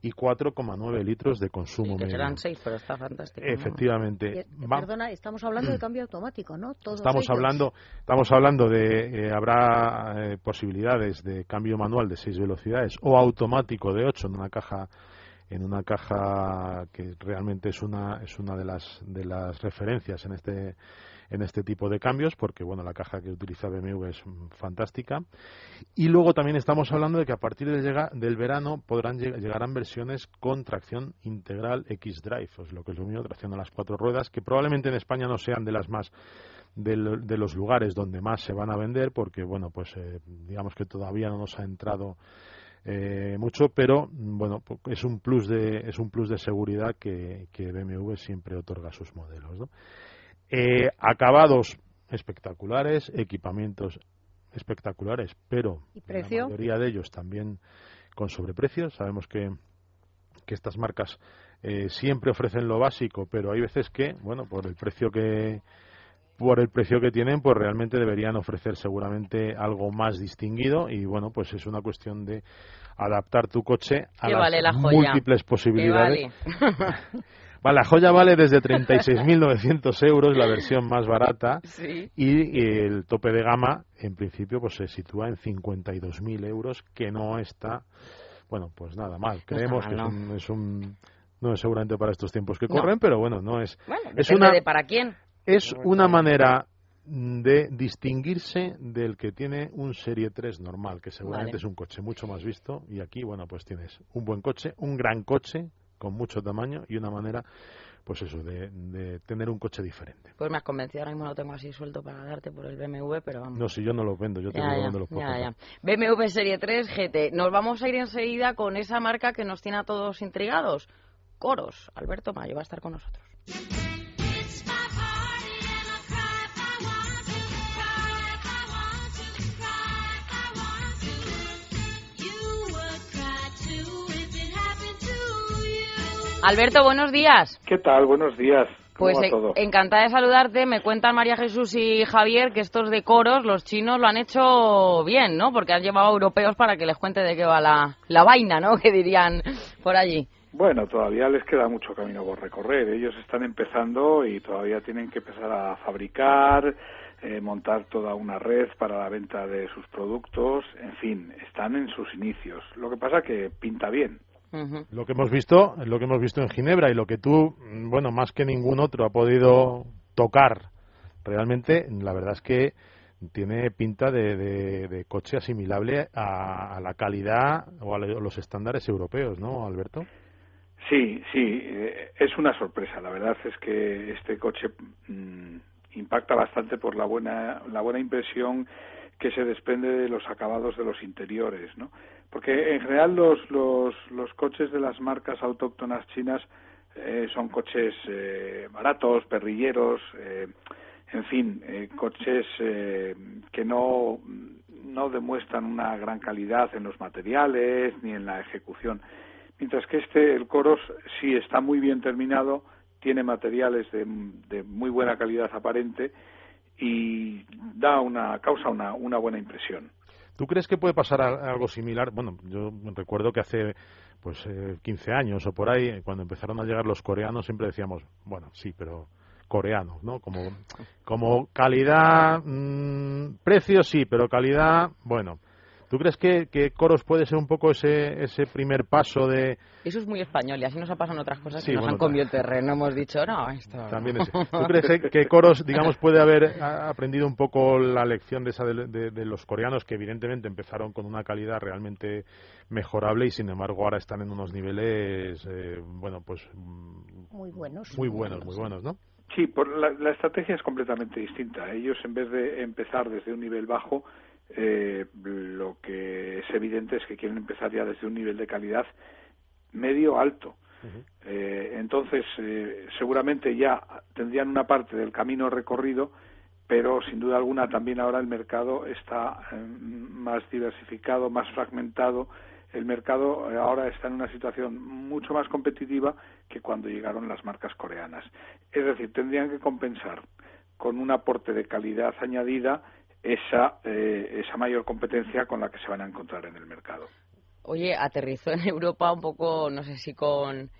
y 4,9 litros de consumo Sí, que medio. serán seis, pero está fantástico. Efectivamente. Eh, Perdona, estamos hablando de cambio automático, ¿no? Todos Estamos ellos. hablando, estamos hablando de eh, habrá eh, posibilidades de cambio manual de seis velocidades o automático de ocho en una caja en una caja que realmente es una es una de las de las referencias en este en este tipo de cambios porque bueno la caja que utiliza BMW es fantástica. Y luego también estamos hablando de que a partir del, llega- del verano podrán lleg- llegarán versiones con tracción integral X-Drive, o es lo que es lo mismo, tracción a las cuatro ruedas, que probablemente en España no sean de las más del- de los lugares donde más se van a vender, porque bueno, pues eh, digamos que todavía no nos ha entrado eh, mucho, pero bueno, es un plus de es un plus de seguridad que, que BMW siempre otorga a sus modelos. ¿no? Eh, acabados espectaculares, equipamientos espectaculares, pero la mayoría de ellos también con sobreprecio. Sabemos que, que estas marcas eh, siempre ofrecen lo básico, pero hay veces que, bueno, por el precio que por el precio que tienen, pues realmente deberían ofrecer seguramente algo más distinguido y bueno, pues es una cuestión de adaptar tu coche a ¿Qué las vale la joya? múltiples posibilidades. vale. La joya vale desde 36.900 euros, la versión más barata, sí. y el tope de gama, en principio, pues se sitúa en 52.000 euros, que no está, bueno, pues nada mal. Creemos mal, que no. es un, es un- no es seguramente para estos tiempos que No. corren, pero bueno, no es, Bueno, Es una- de para quién. Es una manera de distinguirse del que tiene un Serie 3 normal, que seguramente Vale. es un coche mucho más visto, y aquí, bueno, pues tienes un buen coche, un gran coche, con mucho tamaño, y una manera, pues eso, de, de tener un coche diferente. Pues me has convencido, ahora mismo lo tengo así suelto para darte por el BMW, pero vamos. No, si yo no los vendo, yo te Ya, ya, los ya. BMW Serie 3 GT. Nos vamos a ir enseguida con esa marca que nos tiene a todos intrigados. Coros. Alberto Mayo va a estar con nosotros. Alberto, buenos días. ¿Qué tal? Buenos días. Pues ¿Cómo va todo? encantada de saludarte. Me cuentan María Jesús y Javier que estos de coros, los chinos lo han hecho bien, ¿no? Porque han llevado a europeos para que les cuente de qué va la, la vaina, ¿no? Que dirían por allí. Bueno, todavía les queda mucho camino por recorrer. Ellos están empezando y todavía tienen que empezar a fabricar, eh, montar toda una red para la venta de sus productos. En fin, están en sus inicios. Lo que pasa que pinta bien. Lo que hemos visto, lo que hemos visto en Ginebra y lo que tú, mm, bueno, más que ningún otro ha podido tocar, realmente, la verdad es que tiene pinta de, de- de coche asimilable a, a la calidad o a los estándares europeos, ¿no, Alberto? Sí, sí, eh, es una sorpresa. La verdad es que este coche mm, impacta bastante por la buena, la buena impresión que se desprende de los acabados de los interiores, ¿no? Porque en general los, los, los coches de las marcas autóctonas chinas eh, son coches eh, baratos, perrilleros, eh, en fin, eh, coches eh, que no, no demuestran una gran calidad en los materiales ni en la ejecución. Mientras que este, el Coros, sí está muy bien terminado, tiene materiales de, de muy buena calidad aparente y da una, causa una, una buena impresión. ¿Tú crees que puede pasar algo similar? Bueno, yo recuerdo que hace pues eh, 15 años o por ahí, cuando empezaron a llegar los coreanos, siempre decíamos, bueno, sí, pero coreanos, ¿no? Como, como calidad, mm, precio sí, pero calidad, bueno. ¿Tú crees que, que Coros puede ser un poco ese, ese primer paso de... Eso es muy español y así nos ha pasado en otras cosas Sí, que nos bueno, han comido el terreno. Hemos dicho, no, esto... También. ¿Tú crees que- que Coros, digamos, puede haber a- aprendido un poco la lección de, esa de, de- de los coreanos que evidentemente empezaron con una calidad realmente mejorable y sin embargo ahora están en unos niveles, eh, bueno, pues mm, Muy buenos. muy buenos, muy buenos, ¿no? Sí, por la, la estrategia es completamente distinta. Ellos, en vez de empezar desde un nivel bajo, eh, lo que es evidente es que quieren empezar ya desde un nivel de calidad medio alto. Eh, entonces, eh, seguramente ya tendrían una parte del camino recorrido, pero sin duda alguna también ahora el mercado está eh, más diversificado, más fragmentado. El mercado eh, ahora está en una situación mucho más competitiva que cuando llegaron las marcas coreanas. Es decir, tendrían que compensar con un aporte de calidad añadida esa, eh, esa mayor competencia con la que se van a encontrar en el mercado. Oye, aterrizó en Europa un poco, no sé si con,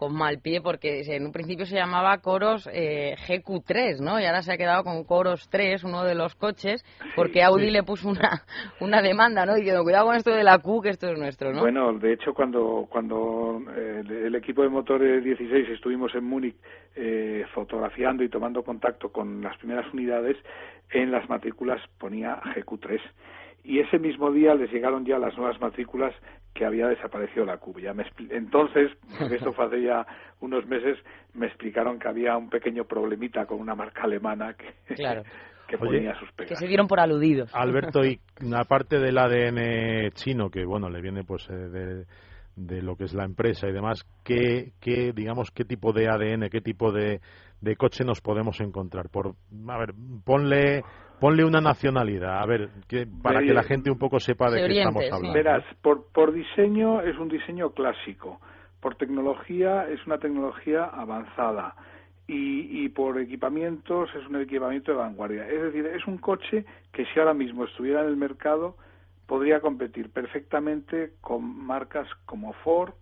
con mal pie, porque en un principio se llamaba Coros eh, GQ3, ¿no? Y ahora se ha quedado con Coros 3, uno de los coches, porque Audi sí. le puso una, una demanda, ¿no? Diciendo, cuidado con esto de la Q, que esto es nuestro, ¿no? Bueno, de hecho, cuando, cuando eh, el equipo de motores 16 estuvimos en Múnich eh, fotografiando y tomando contacto con las primeras unidades, en las matrículas ponía GQ3. Y ese mismo día les llegaron ya las nuevas matrículas que había desaparecido la Q. Ya me expli- Entonces, esto fue hace ya unos meses, me explicaron que había un pequeño problemita con una marca alemana que, Claro. que Oye, ponía sus Que pegas. se dieron por aludidos. Alberto, y aparte del ADN chino, que bueno, le viene pues eh, de, de lo que es la empresa y demás, ¿qué, qué digamos, qué tipo de ADN, qué tipo de, de coche nos podemos encontrar? Por, a ver, ponle, ponle una nacionalidad, a ver, que, para De- que la gente un poco sepa de Se qué oriente, estamos sí. hablando. Verás, por, por diseño es un diseño clásico, por tecnología es una tecnología avanzada y, y por equipamientos es un equipamiento de vanguardia. Es decir, es un coche que si ahora mismo estuviera en el mercado podría competir perfectamente con marcas como Ford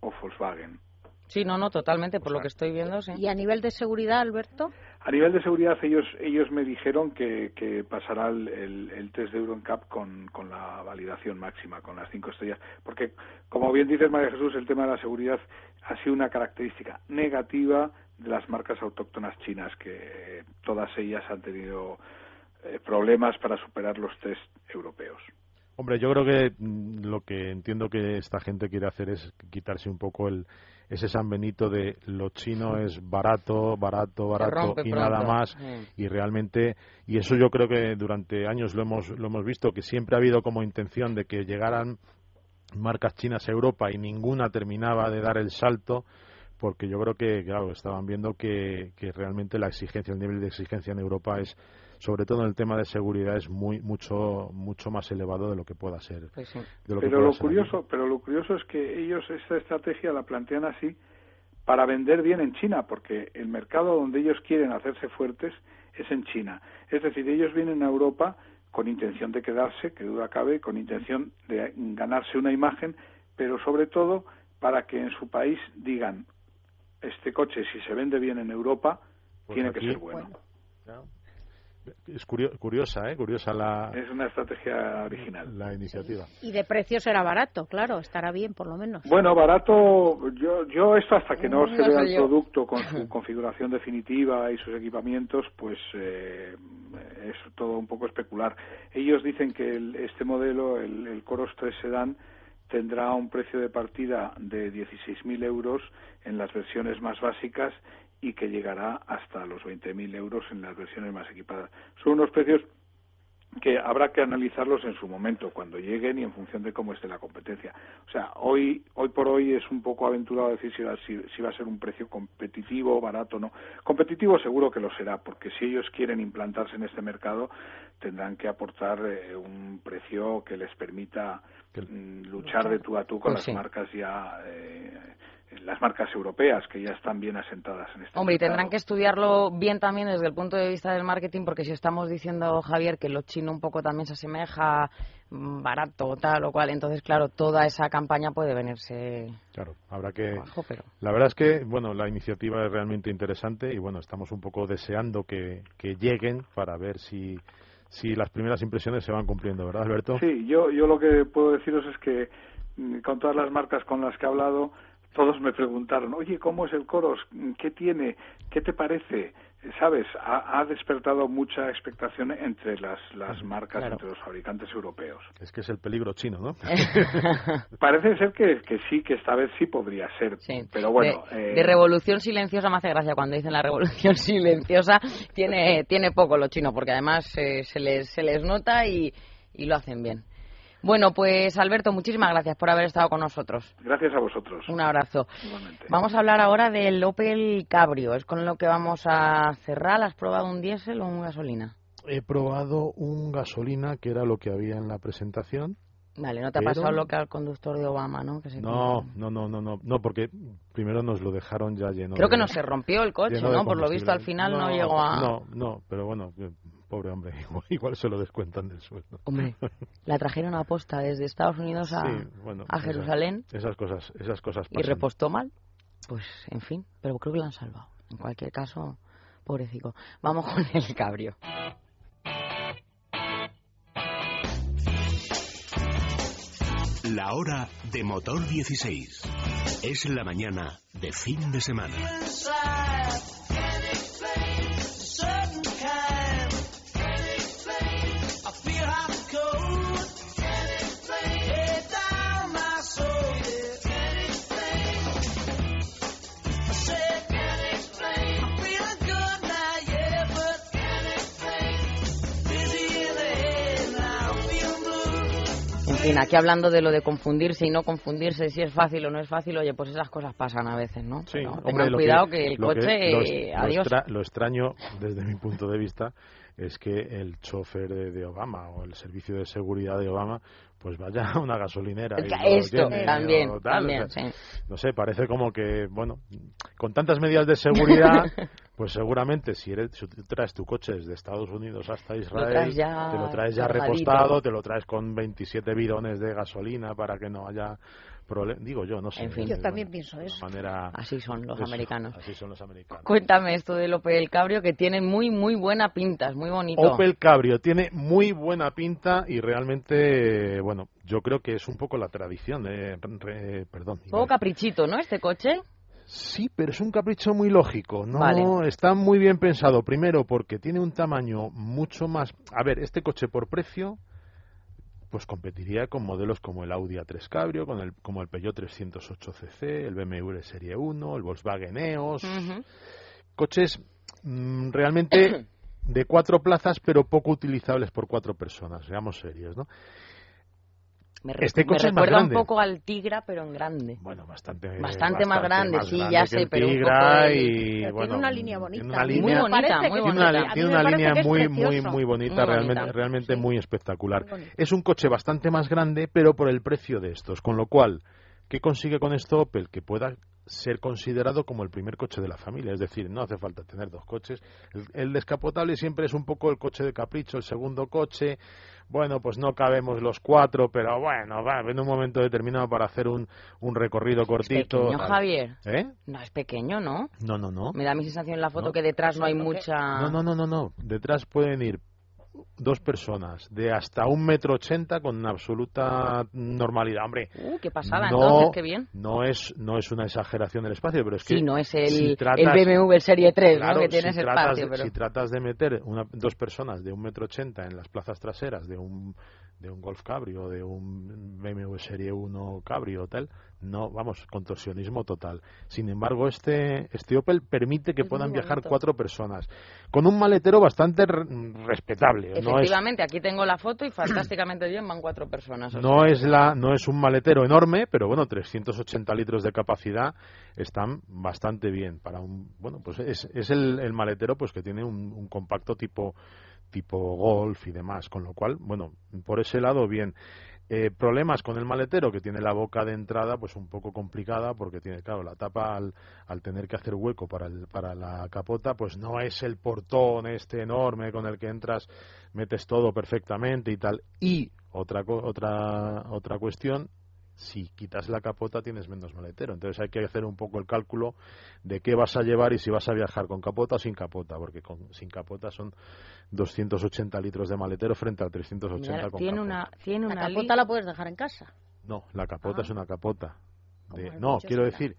o Volkswagen. Sí, no, no, totalmente, por lo que estoy viendo, sí. Y a nivel de seguridad, Alberto, A nivel de seguridad, ellos ellos me dijeron que, que pasará el, el, el test de EuroNCAP con, con la validación máxima, con las cinco estrellas. Porque, como bien dices, María Jesús, el tema de la seguridad ha sido una característica negativa de las marcas autóctonas chinas, que todas ellas han tenido eh, problemas para superar los test europeos. Hombre, yo creo que mm, lo que entiendo que esta gente quiere hacer es quitarse un poco el ese San Benito de lo chino es barato, barato, barato y pronto. nada más Sí. y realmente y eso yo creo que durante años lo hemos lo hemos visto que siempre ha habido como intención de que llegaran marcas chinas a Europa y ninguna terminaba de dar el salto porque yo creo que claro estaban viendo que, que realmente la exigencia el nivel de exigencia en Europa es sobre todo en el tema de seguridad es muy mucho mucho más elevado de lo que pueda ser Pues sí. de lo que Pero pueda lo ser aquí. curioso, pero lo curioso es que ellos esta estrategia la plantean así para vender bien en China, porque el mercado donde ellos quieren hacerse fuertes es en China. Es decir, ellos vienen a Europa con intención de quedarse, que duda cabe, con intención de ganarse una imagen, pero sobre todo para que en su país digan, este coche si se vende bien en Europa, Pues tiene aquí- que ser bueno. ¿no? Es curio- curiosa, ¿eh? Curiosa la, Es una estrategia original. la iniciativa. Y de precio será barato, claro, estará bien por lo menos. Bueno, barato, yo, yo esto hasta que no No se vea el yo. producto con su configuración definitiva y sus equipamientos, pues eh, es todo un poco especular. Ellos dicen que el- este modelo, el, el Coros 3 Sedan, tendrá un precio de partida de 16.000 euros en las versiones más básicas y que llegará hasta los 20.000 euros en las versiones más equipadas. Son unos precios que habrá que analizarlos en su momento, cuando lleguen y en función de cómo esté la competencia. O sea, hoy, hoy por hoy es un poco aventurado decir si va, si, si va a ser un precio competitivo, barato o no. Competitivo seguro que lo será, porque si ellos quieren implantarse en este mercado, tendrán que aportar eh, un precio que les permita mm, luchar de tú a tú con Pues las sí. marcas ya, eh, las marcas europeas, que ya están bien asentadas en este Hombre, y tendrán que estudiarlo bien también desde el punto de vista del marketing, porque si estamos diciendo, Javier, que lo chino un poco también se asemeja mm, barato, tal o cual, entonces, claro, toda esa campaña puede venirse Claro, habrá que... abajo, pero... La verdad es que, bueno, la iniciativa es realmente interesante y, bueno, estamos un poco deseando que, que lleguen para ver si, si las primeras impresiones se van cumpliendo, ¿verdad, Alberto? Sí, yo, yo lo que puedo deciros es que mm, con todas las marcas con las que he hablado, todos me preguntaron, oye, ¿cómo es el Coros? ¿Qué tiene? ¿Qué te parece? ¿Sabes? Ha, ha despertado mucha expectación entre las, las marcas, Claro. entre los fabricantes europeos. Es que es el peligro chino, ¿no? Parece ser que, que sí, que esta vez sí podría ser. Sí. Pero bueno, de, eh, de revolución silenciosa me hace gracia cuando dicen la revolución silenciosa tiene tiene poco lo chino porque además eh, se les se les nota y, y lo hacen bien. Bueno, pues Alberto, muchísimas gracias por haber estado con nosotros. gracias a vosotros. Un abrazo. Igualmente. Vamos a hablar ahora del Opel Cabrio. Es con lo que vamos a cerrar. ¿Has probado un diésel o un gasolina? He probado un gasolina que era lo que había en la presentación. Vale, no te ha pasado lo que al conductor de Obama, ¿no? Que se No, no, no, no, no, no, porque primero nos lo dejaron ya lleno. Creo que de- no se rompió el coche, ¿no? Por lo visto al final no, llegó a... No, no, pero bueno, pobre hombre, igual, igual se lo descuentan del sueldo. Hombre, la trajeron a posta desde Estados Unidos a, Sí, bueno, a esas- Jerusalén Esas cosas, esas cosas y repostó mal. Pues, en fin, pero creo que la han salvado. En cualquier caso, pobrecito. Vamos con el cabrio. La hora de motor 16. Es la mañana de fin de semana. Fin, aquí hablando de lo de confundirse y no confundirse, si es fácil o no es fácil, oye, pues esas cosas pasan a veces, ¿no? Sí, Pero hombre, tengan cuidado que, el coche, lo, eh, adiós. lo extraño, desde mi punto de vista, es que el chofer de, de Obama o el servicio de seguridad de Obama, pues vaya a una gasolinera. y Esto llene también, o también, sea, sí. No sé, parece como que, bueno, con tantas medidas de seguridad, pues seguramente si, eres, si tú traes tu coche desde Estados Unidos hasta Israel, te lo traes ya cargadito. repostado, te lo traes con 27 bidones de gasolina para que no haya problema. Digo yo, no sé. En fin. Yo también pienso eso. manera- Así son los eso, americanos. Así son los americanos. Cuéntame esto del Opel Cabrio que tiene muy, muy buena pinta, es muy bonito. Opel Cabrio tiene muy buena pinta y realmente, bueno, yo creo que es un poco la tradición. eh, re- perdón. Un poco caprichito, ¿no? Este coche. Sí, pero es un capricho muy lógico, ¿no? Vale. Está muy bien pensado. Primero, porque tiene un tamaño mucho más. A ver, este coche por precio, pues competiría con modelos como el Audi A3 Cabrio, con el, como el Peugeot 308cc, el BMW Serie 1, el Volkswagen EOS. Coches mm, realmente de cuatro plazas, pero poco utilizables por cuatro personas. Seamos serios, ¿no? Me, Este me coche es más recuerda un grande. poco al Tigra, pero en grande. Bueno, bastante, Bastante más grande, sí, ya sé, pero un Tigra poco el- y, Pero bueno, tiene una línea bonita. una me línea- Muy bonita, muy que tiene bonita. una, tiene me una línea es muy, muy, muy bonita, Muy realmente, bonita. realmente Sí. muy espectacular. Muy. Es un coche bastante más grande, pero por el precio de estos, con lo cual, ¿qué consigue con esto Opel? Que pueda ser considerado como el primer coche de la familia, es decir, no hace falta tener dos coches. El, el descapotable siempre es un poco el coche de capricho, el segundo coche. Bueno, pues no cabemos los cuatro, pero bueno, va, en un momento determinado para hacer un, un recorrido cortito. Pequeño, tal. Javier. ¿Eh? No es pequeño, ¿no? No, no, no. Me da mi sensación en la foto No. que detrás no hay mucha... No, no, no, no, no. Detrás pueden ir dos personas de hasta un metro ochenta con absoluta normalidad. Hombre, Uh, qué pasada, no, entonces, qué bien. no es no es una exageración del espacio, pero es que Sí, no es el, si el BMW Serie 3, Claro, ¿no? Que tiene si tratas, espacio, de, pero... si tratas de meter una, dos personas de un metro ochenta en las plazas traseras de un de un Golf Cabrio, de un BMW Serie 1 Cabrio tal, no, vamos, contorsionismo total. Sin embargo, este, este Opel permite que Es puedan viajar cuatro personas, con un maletero bastante re- respetable. No es, Efectivamente, aquí tengo la foto y fantásticamente bien van cuatro personas. no sea, es la no es un maletero enorme pero bueno 380 litros de capacidad están bastante bien para un bueno pues es, es el, el maletero pues que tiene un, un compacto tipo tipo golf y demás con lo cual bueno por ese lado bien Eh, problemas con el maletero que tiene la boca de entrada pues un poco complicada porque tiene claro la tapa al, al tener que hacer hueco para el, para la capota pues no es el portón este enorme con el que entras metes todo perfectamente y tal. Y otra otra otra cuestión si quitas la capota tienes menos maletero entonces hay que hacer un poco el cálculo de qué vas a llevar y si vas a viajar con capota o sin capota porque con, sin capota son 280 litros de maletero frente a 380 mira, con tiene capota. una, tiene La una capota lista- la puedes dejar en casa. No, la capota Ah. es una capota. De- no, quiero decir,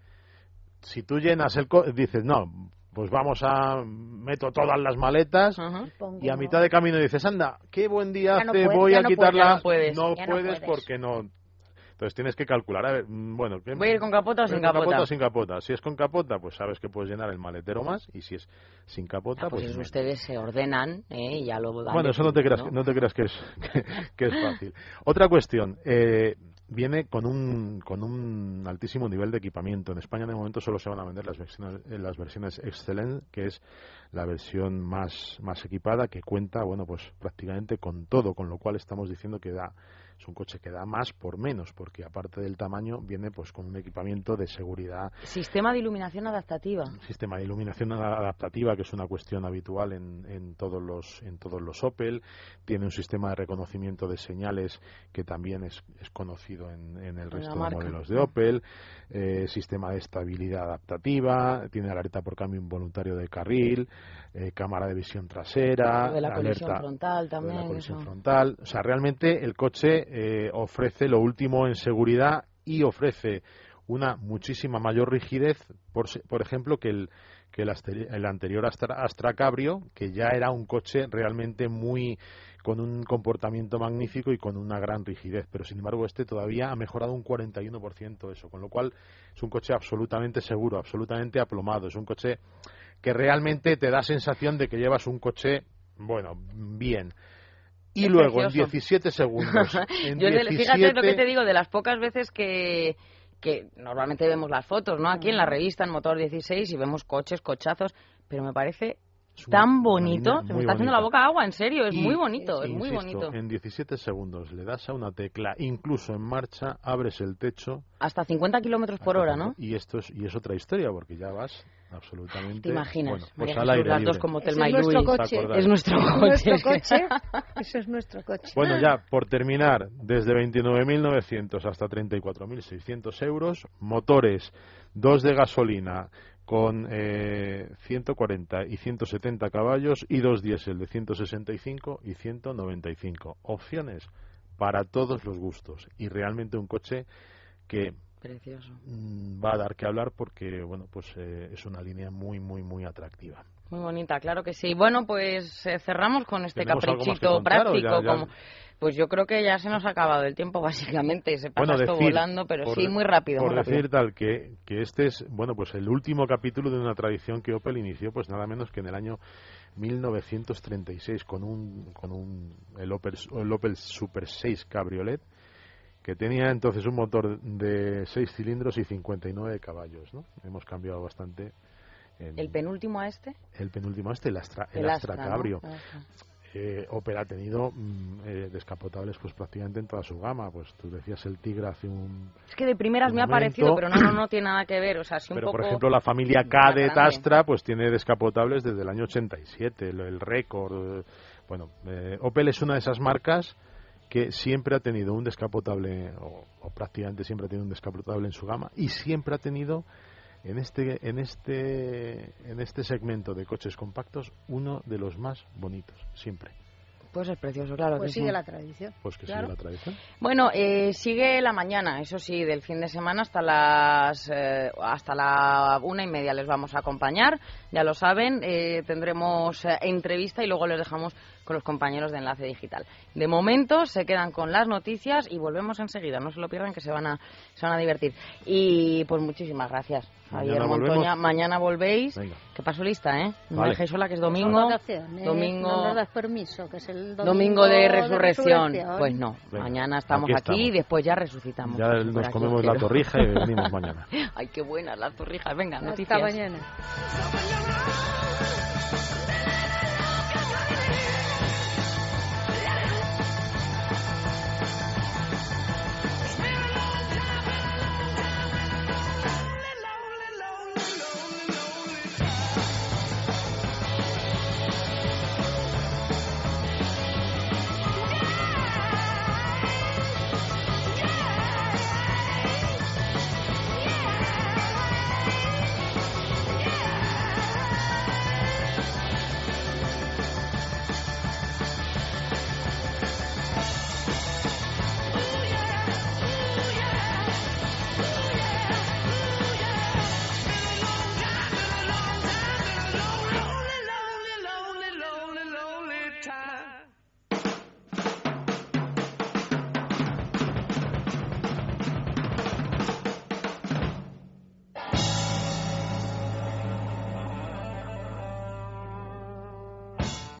si tú llenas el... co- dices, no, pues vamos a... meto todas las maletas Ajá. Y a mitad de camino dices, anda, qué buen día Ya no hace, puedes, voy a no quitarla. puedes, ya no puedes, No puedes. porque no... Entonces tienes que calcular, a ver, mm, bueno... ¿qué- ¿Voy a ir con capota o ¿Voy sin capota? o sin capota? Si es con capota, pues sabes que puedes llenar el maletero más y si es sin capota, Ah, pues pues... ustedes se ordenan ¿eh? y ya lo dan Bueno, eso no te creas, ¿no? no te creas que es, que, que es fácil. Otra cuestión, eh, viene con un, con un altísimo nivel de equipamiento. En España de momento solo se van a vender las versiones, las versiones Excellent, que es la versión más, más equipada, que cuenta, bueno, pues prácticamente con todo, con lo cual estamos diciendo que da, es un coche que da más por menos, porque aparte del tamaño viene pues con un equipamiento de seguridad. Sistema de iluminación adaptativa. sistema de iluminación adaptativa que es una cuestión habitual en, en todos los en todos los Opel. Tiene un sistema de reconocimiento de señales que también es, es conocido en, en el resto de modelos de Opel. Eh, sistema de estabilidad adaptativa tiene alerta por cambio involuntario de carril eh, cámara de visión trasera de la colisión alerta frontal lo de también. la colisión eso. frontal. O sea, realmente el coche eh, ofrece lo último en seguridad y ofrece una muchísima mayor rigidez, por, por ejemplo, que el que el, el anterior Astra, Astra Cabrio, que ya era un coche realmente muy con un comportamiento magnífico y con una gran rigidez, pero sin embargo este todavía ha mejorado un 41% eso, con lo cual es un coche absolutamente seguro, absolutamente aplomado, es un coche que realmente te da sensación de que llevas un coche, bueno, bien. Y Es luego precioso. en 17 segundos, en Yo, de- fíjate lo que 17 te digo, de las pocas veces que, que normalmente vemos las fotos, ¿no? Aquí en la revista, en Motor 16, y vemos coches, cochazos, pero me parece tan bonito, se me muy está haciendo la boca agua, en serio, es Y, muy bonito, es muy insisto, bonito. En 17 segundos le das a una tecla, incluso en marcha, abres el techo. Hasta 50 kilómetros por hora, ¿no? Y esto es, y es otra historia, porque ya vas absolutamente. ¿Te imaginas? Bueno, pues María al aire las dos libre. como Telma es y nuestro coche. Es nuestro Es coche. nuestro es que- coche. Ese es nuestro coche. Bueno, ya, por terminar, desde 29.900 hasta 34.600 euros, motores, dos de gasolina con eh, 140 y 170 caballos y dos diésel de 165 y 195. Opciones para todos los gustos y realmente un coche que Precioso. mm, va a dar que hablar porque bueno pues eh, es una línea muy muy muy atractiva. Muy bonita, claro que sí. Bueno, pues eh, cerramos con este ¿Tenemos algo más que caprichito práctico. ya- ya- Como... Pues yo creo que ya se nos ha acabado el tiempo, básicamente. Se pasa Bueno, esto decir, volando, pero por sí, muy rápido. Por muy rápido. decir tal que, que este es, bueno, pues el último capítulo de una tradición que Opel inició, pues nada menos que en el año 1936 con un, con un el Opel, el Opel Super 6 Cabriolet que tenía entonces un motor de 6 cilindros y 59 caballos, ¿no? Hemos cambiado bastante. ¿El penúltimo a este? el penúltimo este, el Astra, el El Astra Astra, ¿no? Cabrio. Astra. eh, Opel ha tenido mm, eh, descapotables pues prácticamente en toda su gama. Pues tú decías el Tigre hace un... Es que de primeras me ha parecido, pero no, no, no tiene nada que ver. O sea, un Pero, poco... por ejemplo, la familia K de. Tastra pues tiene descapotables desde el año 87, el, el récord. eh, Bueno, eh, Opel es una de esas marcas que siempre ha tenido un descapotable, o, o prácticamente siempre ha tenido un descapotable en su gama, y siempre ha tenido en este, en este, en este segmento de coches compactos uno de los más bonitos, siempre. Pues es precioso, claro Pues que sí. sigue la tradición. Pues que Claro. sigue la tradición. Bueno, eh, sigue la mañana, eso sí, del fin de semana hasta las eh, hasta la una y media les vamos a acompañar, ya lo saben, eh, tendremos eh, entrevista y luego les dejamos con los compañeros de Enlace Digital. De momento se quedan con las noticias y volvemos enseguida, no se lo pierdan que se van a se van a divertir. Y pues muchísimas gracias, Javier Mañana Montoña. volvemos. Mañana volvéis. Venga. Que paso lista, ¿eh? No me Vale. dejéis sola que es domingo. Domingo. No das permiso, que es el domingo, Domingo de resurrección. resurrección. Pues no, Venga, mañana estamos aquí aquí, y después ya resucitamos. Ya nos os comemos la torrija y venimos mañana. Ay, qué buenas las torrijas. Venga, Hasta noticias. mañana.